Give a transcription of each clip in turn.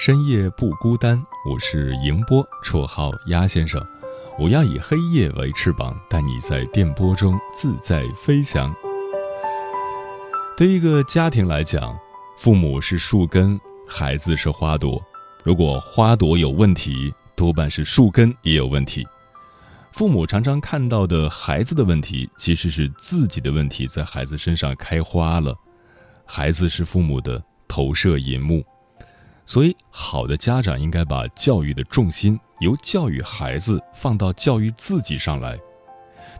深夜不孤单，我是迎波，绰号鸭先生。我要以黑夜为翅膀，带你在电波中自在飞翔。对一个家庭来讲，父母是树根，孩子是花朵。如果花朵有问题，多半是树根也有问题。父母常常看到的孩子的问题，其实是自己的问题在孩子身上开花了。孩子是父母的投射银幕。所以，好的家长应该把教育的重心由教育孩子放到教育自己上来。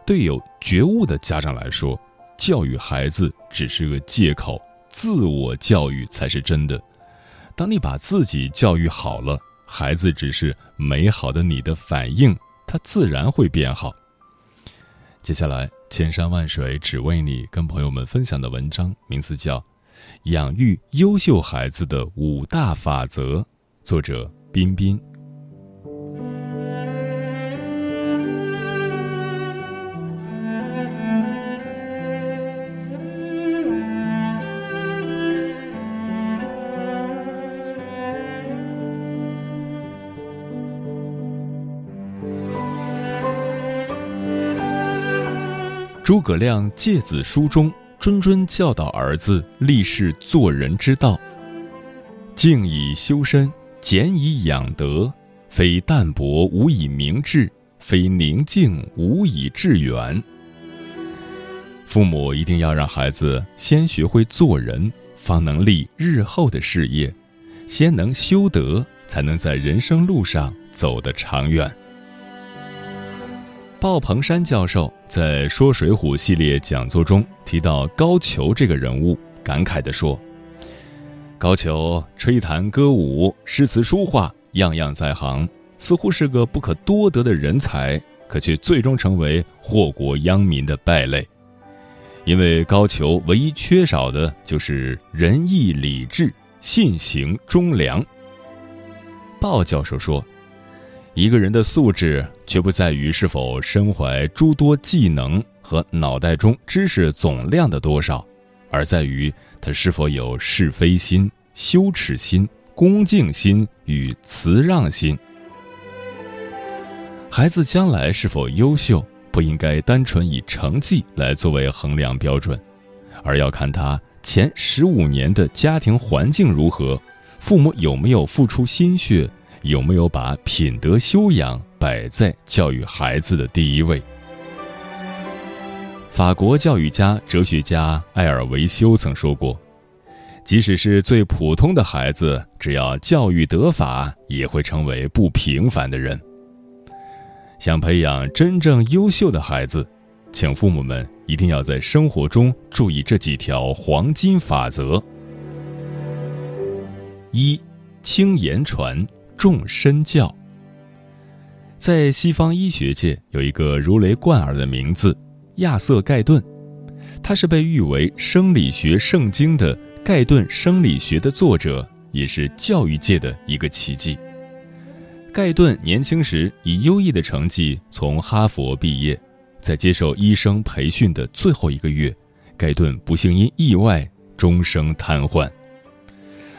对有觉悟的家长来说，教育孩子只是个借口，自我教育才是真的。当你把自己教育好了，孩子只是美好的你的反应，他自然会变好。接下来，千山万水只为你，跟朋友们分享的文章名字叫。养育优秀孩子的五大法则，作者彬彬。诸葛亮诫子书中。谆谆教导儿子立誓做人之道，静以修身，俭以养德，非淡泊无以明志，非宁静无以致远。父母一定要让孩子先学会做人，方能立日后的事业；先能修德，才能在人生路上走得长远。鲍鹏山教授在《说水浒》系列讲座中提到高俅这个人物，感慨地说：“高俅吹弹歌舞、诗词书画样样在行，似乎是个不可多得的人才，可却最终成为祸国殃民的败类。因为高俅唯一缺少的就是仁义礼智、信行忠良。”鲍教授说。一个人的素质，绝不在于是否身怀诸多技能和脑袋中知识总量的多少，而在于他是否有是非心、羞耻心、恭敬心与辞让心。孩子将来是否优秀，不应该单纯以成绩来作为衡量标准，而要看他前十五年的家庭环境如何，父母有没有付出心血。有没有把品德修养摆在教育孩子的第一位？法国教育家、哲学家埃尔维修曾说过：“即使是最普通的孩子，只要教育得法，也会成为不平凡的人。”想培养真正优秀的孩子，请父母们一定要在生活中注意这几条黄金法则：一、轻言传。众身教，在西方医学界有一个如雷贯耳的名字——亚瑟·盖顿，他是被誉为生理学圣经的盖顿生理学的作者，也是教育界的一个奇迹。盖顿年轻时以优异的成绩从哈佛毕业，在接受医生培训的最后一个月，盖顿不幸因意外终生瘫痪。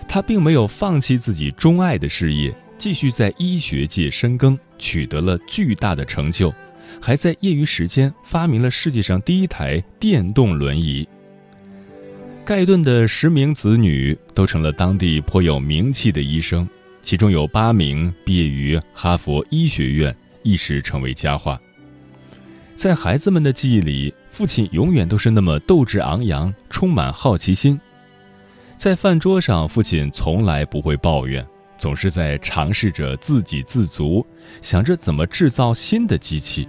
他并没有放弃自己钟爱的事业。继续在医学界深耕，取得了巨大的成就，还在业余时间发明了世界上第一台电动轮椅。盖顿的十名子女都成了当地颇有名气的医生，其中有八名毕业于哈佛医学院，一时成为佳话。在孩子们的记忆里，父亲永远都是那么斗志昂扬，充满好奇心。在饭桌上，父亲从来不会抱怨，总是在尝试着自给自足，想着怎么制造新的机器。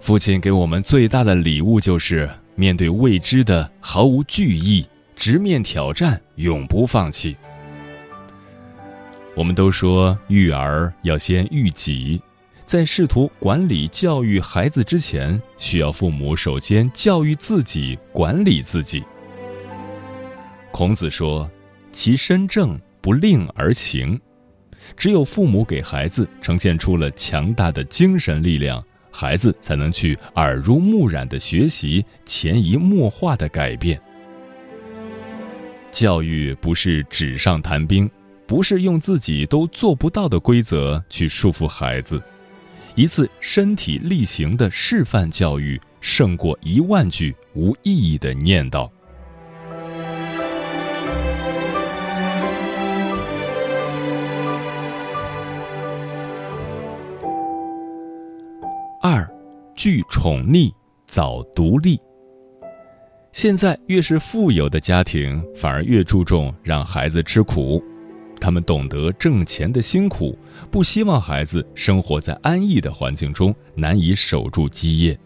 父亲给我们最大的礼物就是面对未知的毫无惧意，直面挑战，永不放弃。我们都说育儿要先育己，在试图管理教育孩子之前，需要父母首先教育自己，管理自己。孔子说：“其身正，不令而行。”只有父母给孩子呈现出了强大的精神力量，孩子才能去耳濡目染的学习，潜移默化的改变。教育不是纸上谈兵。不是用自己都做不到的规则去束缚孩子，一次身体力行的示范教育胜过一万句无意义的念叨。惧宠溺，早独立。现在越是富有的家庭，反而越注重让孩子吃苦。他们懂得挣钱的辛苦，不希望孩子生活在安逸的环境中，难以守住基业。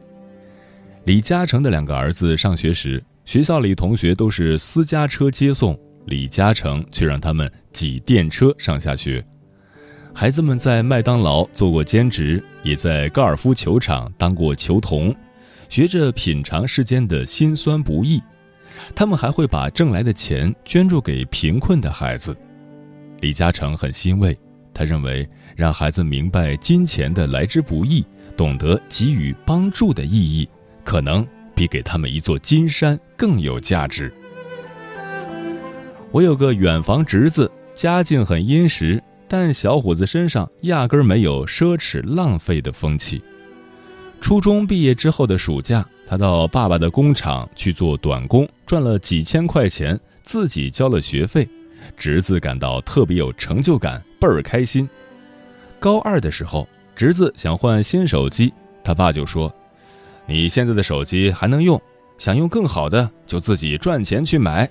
李嘉诚的两个儿子上学时，学校里同学都是私家车接送，李嘉诚却让他们挤电车上下学。孩子们在麦当劳做过兼职，也在高尔夫球场当过球童，学着品尝世间的辛酸不易。他们还会把挣来的钱捐助给贫困的孩子。李嘉诚很欣慰，他认为让孩子明白金钱的来之不易，懂得给予帮助的意义，可能比给他们一座金山更有价值。我有个远房侄子，家境很殷实，但小伙子身上压根儿没有奢侈浪费的风气。初中毕业之后的暑假，他到爸爸的工厂去做短工，赚了几千块钱，自己交了学费。侄子感到特别有成就感，倍儿开心。高二的时候，侄子想换新手机，他爸就说：“你现在的手机还能用，想用更好的就自己赚钱去买。”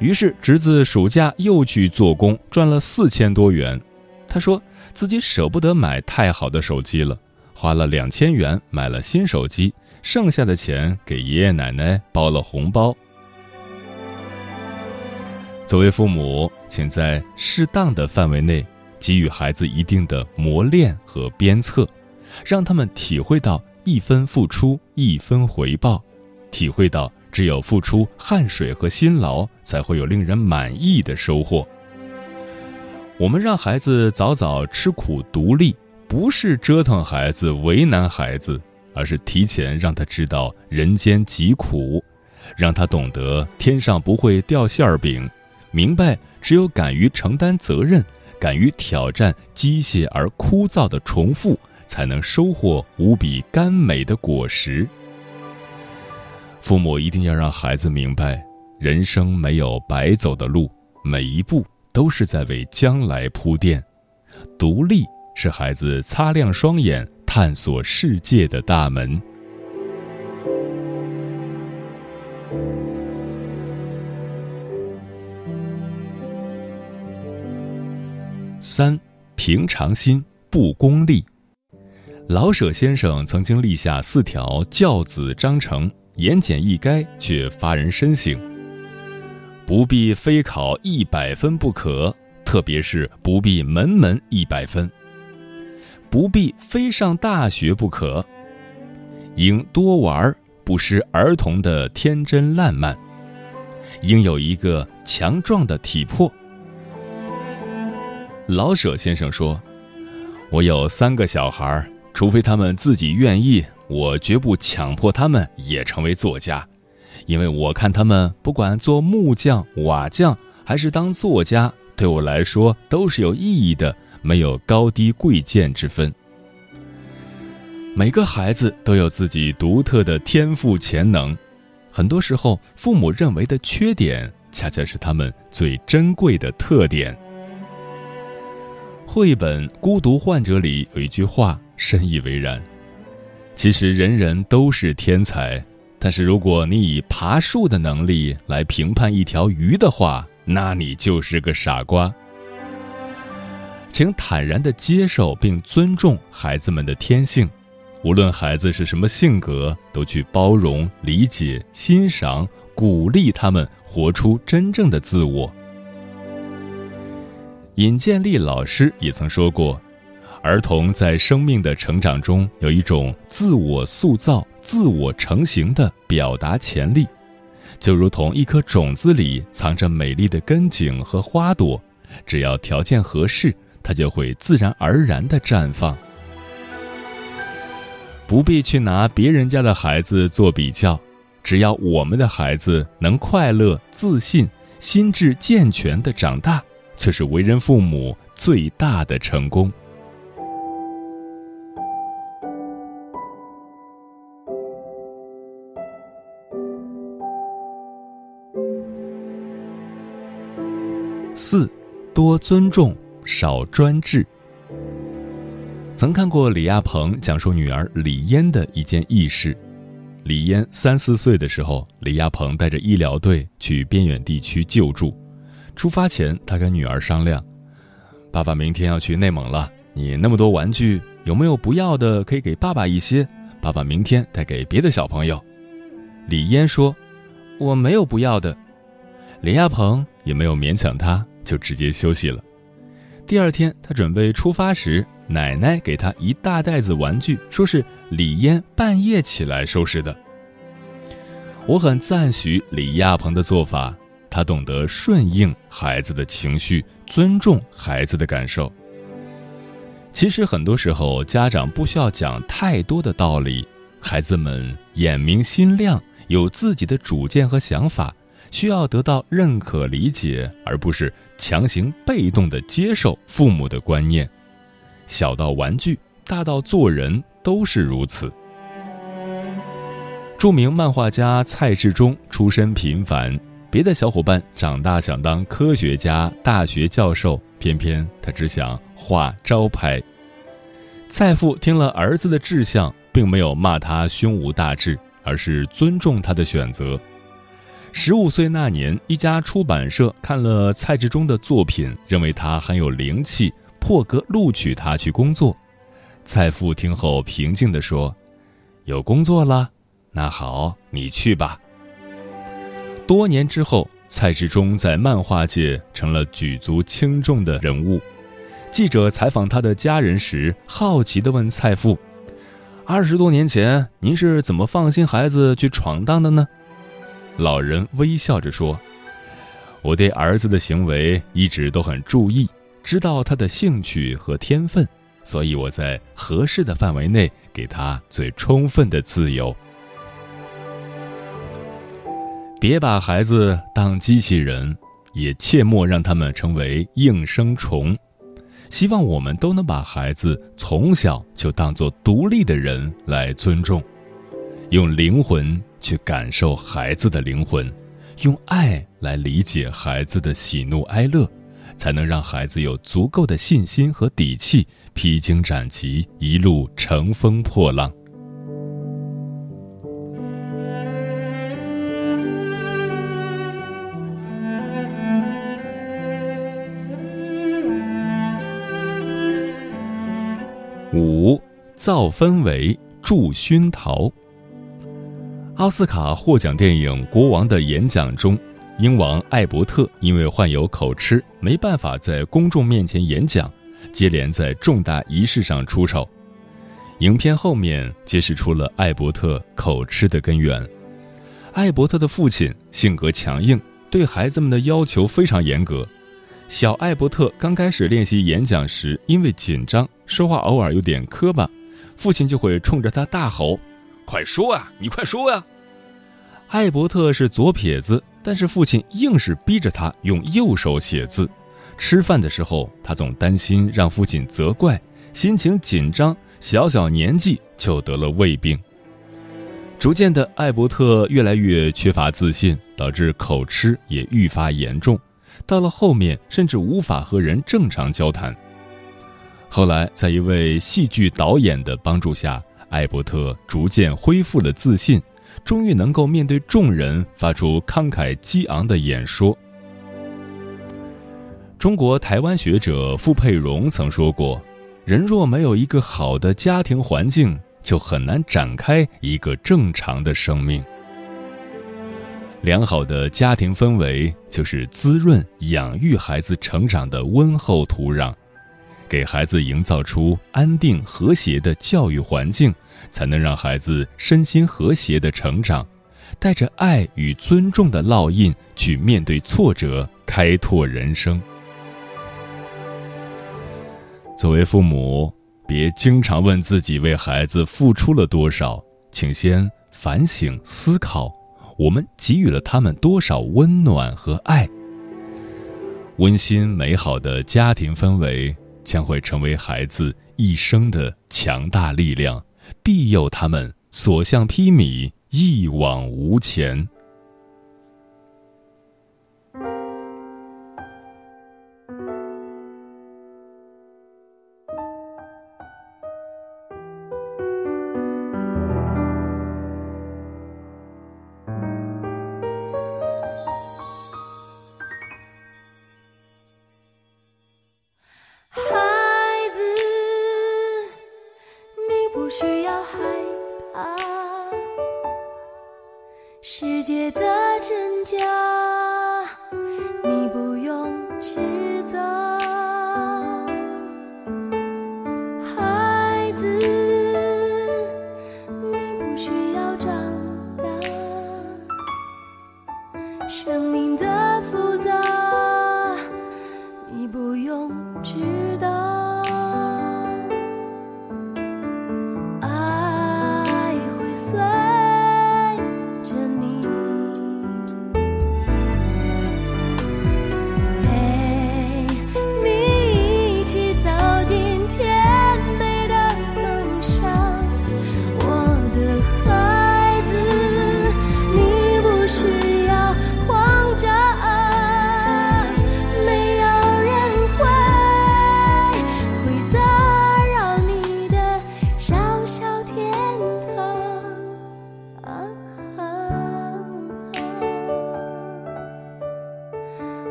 于是侄子暑假又去做工，赚了四千多元。他说自己舍不得买太好的手机了，花了两千元买了新手机，剩下的钱给爷爷奶奶包了红包。作为父母，请在适当的范围内给予孩子一定的磨练和鞭策，让他们体会到一分付出一分回报，体会到只有付出汗水和辛劳，才会有令人满意的收获。我们让孩子早早吃苦独立，不是折腾孩子、为难孩子，而是提前让他知道人间疾苦，让他懂得天上不会掉馅儿饼。明白，只有敢于承担责任，敢于挑战机械而枯燥的重复，才能收获无比甘美的果实。父母一定要让孩子明白，人生没有白走的路，每一步都是在为将来铺垫。独立是孩子擦亮双眼、探索世界的大门。三，平常心不功利。老舍先生曾经立下四条教子章程，言简意赅却发人深省。不必非考一百分不可，特别是不必门门一百分；不必非上大学不可，应多玩，不失儿童的天真烂漫；应有一个强壮的体魄。老舍先生说：“我有三个小孩，除非他们自己愿意，我绝不强迫他们也成为作家，因为我看他们不管做木匠、瓦匠，还是当作家，对我来说都是有意义的，没有高低贵贱之分。每个孩子都有自己独特的天赋潜能，很多时候，父母认为的缺点，恰恰是他们最珍贵的特点。”绘本《孤独患者》里有一句话深以为然：其实人人都是天才，但是如果你以爬树的能力来评判一条鱼的话，那你就是个傻瓜。请坦然地接受并尊重孩子们的天性，无论孩子是什么性格，都去包容、理解、欣赏、鼓励他们活出真正的自我。尹建莉老师也曾说过，儿童在生命的成长中有一种自我塑造、自我成型的表达潜力，就如同一颗种子里藏着美丽的根茎和花朵，只要条件合适。它就会自然而然的绽放，不必去拿别人家的孩子做比较，只要我们的孩子能快乐、自信、心智健全的长大，就是为人父母最大的成功。四，多尊重。少专制。曾看过李亚鹏讲述女儿李嫣的一件轶事。李嫣三四岁的时候，李亚鹏带着医疗队去边远地区救助。出发前，他跟女儿商量：“爸爸明天要去内蒙了，你那么多玩具，有没有不要的可以给爸爸一些？爸爸明天带给别的小朋友。”李嫣说：“我没有不要的。”李亚鹏也没有勉强他，就直接休息了。第二天，他准备出发时，奶奶给他一大袋子玩具，说是李嫣半夜起来收拾的。我很赞许李亚鹏的做法，他懂得顺应孩子的情绪，尊重孩子的感受。其实很多时候，家长不需要讲太多的道理，孩子们眼明心亮，有自己的主见和想法。需要得到认可、理解，而不是强行被动的接受父母的观念。小到玩具，大到做人，都是如此。著名漫画家蔡志忠出身平凡，别的小伙伴长大想当科学家、大学教授，偏偏他只想画招牌。蔡父听了儿子的志向，并没有骂他胸无大志，而是尊重他的选择。十五岁那年，一家出版社看了蔡志忠的作品，认为他很有灵气，破格录取他去工作。蔡父听后平静地说：“有工作了，那好，你去吧。”多年之后，蔡志忠在漫画界成了举足轻重的人物。记者采访他的家人时，好奇地问蔡父：“二十多年前，您是怎么放心孩子去闯荡的呢？”老人微笑着说：“我对儿子的行为一直都很注意，知道他的兴趣和天分，所以我在合适的范围内给他最充分的自由。别把孩子当机器人，也切莫让他们成为应声虫。希望我们都能把孩子从小就当做独立的人来尊重，用灵魂。”去感受孩子的灵魂，用爱来理解孩子的喜怒哀乐，才能让孩子有足够的信心和底气，披荆斩棘，一路乘风破浪。五，造氛围，助熏陶。奥斯卡获奖电影《国王的演讲》中，英王艾伯特因为患有口吃，没办法在公众面前演讲，接连在重大仪式上出丑。影片后面揭示出了艾伯特口吃的根源。艾伯特的父亲性格强硬，对孩子们的要求非常严格。小艾伯特刚开始练习演讲时，因为紧张，说话偶尔有点磕巴，父亲就会冲着他大吼。快说呀！你快说呀！艾伯特是左撇子，但是父亲硬是逼着他用右手写字。吃饭的时候，他总担心让父亲责怪，心情紧张，小小年纪就得了胃病。逐渐的，艾伯特越来越缺乏自信，导致口吃也愈发严重。到了后面，甚至无法和人正常交谈。后来，在一位戏剧导演的帮助下，艾伯特逐渐恢复了自信，终于能够面对众人发出慷慨激昂的演说。中国台湾学者傅佩荣曾说过：“人若没有一个好的家庭环境，就很难展开一个正常的生命。良好的家庭氛围就是滋润、养育孩子成长的温厚土壤，给孩子营造出安定和谐的教育环境，才能让孩子身心和谐的成长，带着爱与尊重的烙印去面对挫折，开拓人生。”作为父母，别经常问自己为孩子付出了多少，请先反省思考，我们给予了他们多少温暖和爱。温馨美好的家庭氛围将会成为孩子一生的强大力量，庇佑他们所向披靡，一往无前。觉得真假。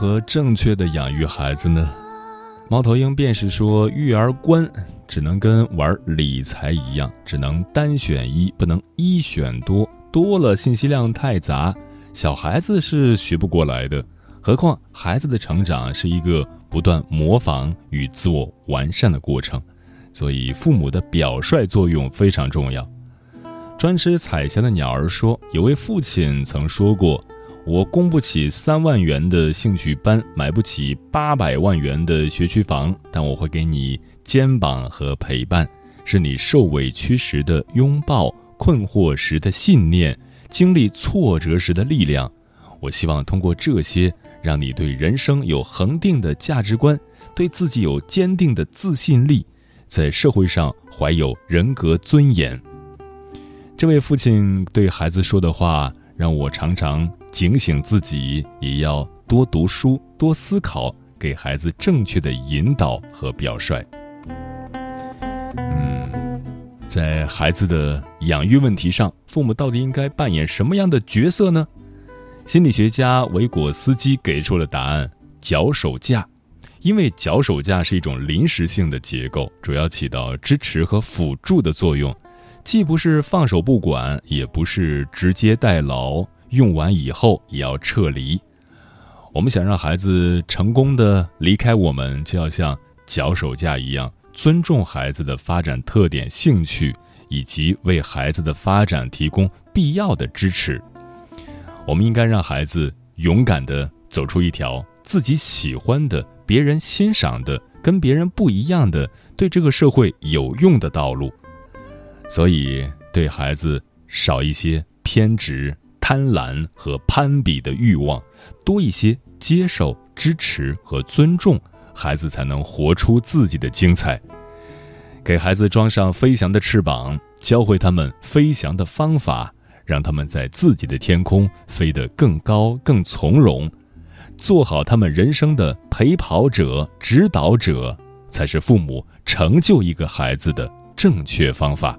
何正确的养育孩子呢？猫头鹰便是说，育儿观只能跟玩理财一样，只能单选一，不能一选多，多了信息量太杂，小孩子是学不过来的。何况孩子的成长是一个不断模仿与自我完善的过程，所以父母的表率作用非常重要。专吃彩霞的鸟儿说，有位父亲曾说过：“我供不起三万元的兴趣班，买不起八百万元的学区房，但我会给你肩膀和陪伴，是你受委屈时的拥抱，困惑时的信念，经历挫折时的力量。我希望通过这些。”让你对人生有恒定的价值观，对自己有坚定的自信力，在社会上怀有人格尊严。这位父亲对孩子说的话，让我常常警醒自己，也要多读书、多思考，给孩子正确的引导和表率。嗯，在孩子的养育问题上，父母到底应该扮演什么样的角色呢？心理学家维果斯基给出了答案：脚手架，因为脚手架是一种临时性的结构，主要起到支持和辅助的作用，既不是放手不管，也不是直接代劳，用完以后也要撤离。我们想让孩子成功的离开我们，就要像脚手架一样，尊重孩子的发展特点、兴趣，以及为孩子的发展提供必要的支持。我们应该让孩子勇敢地走出一条自己喜欢的、别人欣赏的、跟别人不一样的、对这个社会有用的道路。所以，对孩子少一些偏执、贪婪和攀比的欲望，多一些接受、支持和尊重，孩子才能活出自己的精彩。给孩子装上飞翔的翅膀，教会他们飞翔的方法。让他们在自己的天空飞得更高、更从容，做好他们人生的陪跑者、指导者，才是父母成就一个孩子的正确方法。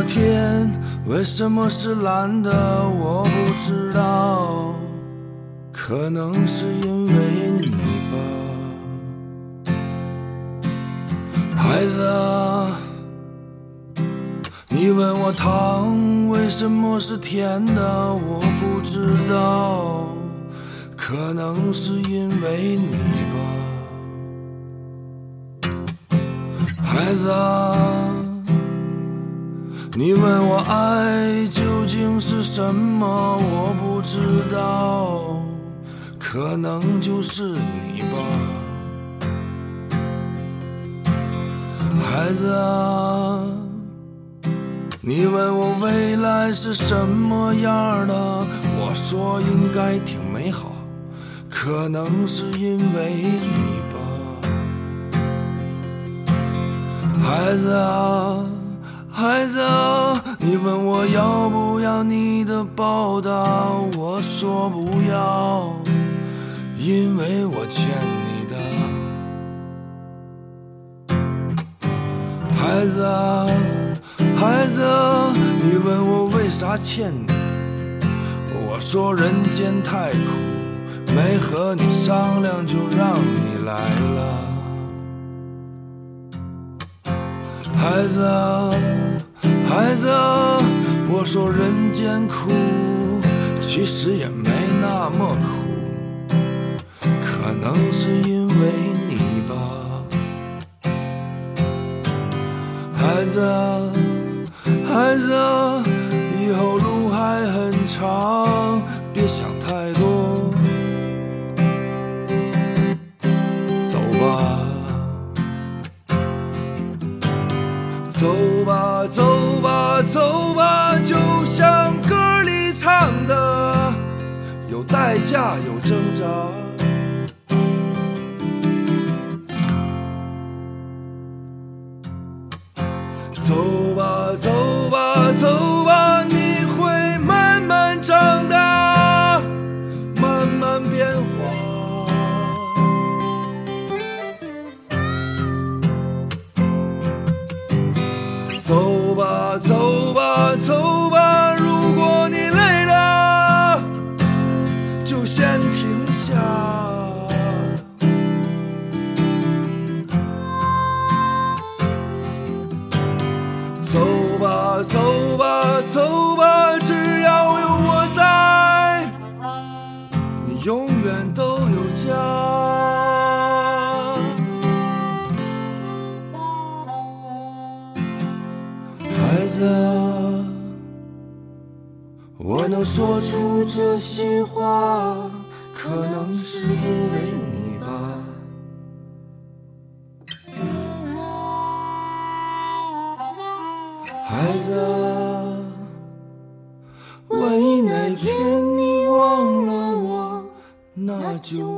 为什么是蓝的，我不知道，可能是因为你吧。孩子。你问我糖为什么是甜的，我不知道，可能是因为你吧，孩子。你问我爱究竟是什么，我不知道，可能就是你吧，孩子啊。你问我未来是什么样的，我说应该挺美好，可能是因为你吧，孩子啊，孩子，你问我要不要你的报答，我说不要，因为我欠你的，孩子啊。孩子，你问我为啥欠你？我说人间太苦，没和你商量就让你来了。孩子啊，孩子，我说人间苦，其实也没那么苦，可能是因为你吧，孩子。啊有代价，有挣扎。孩子，万一哪天你忘了我，那就。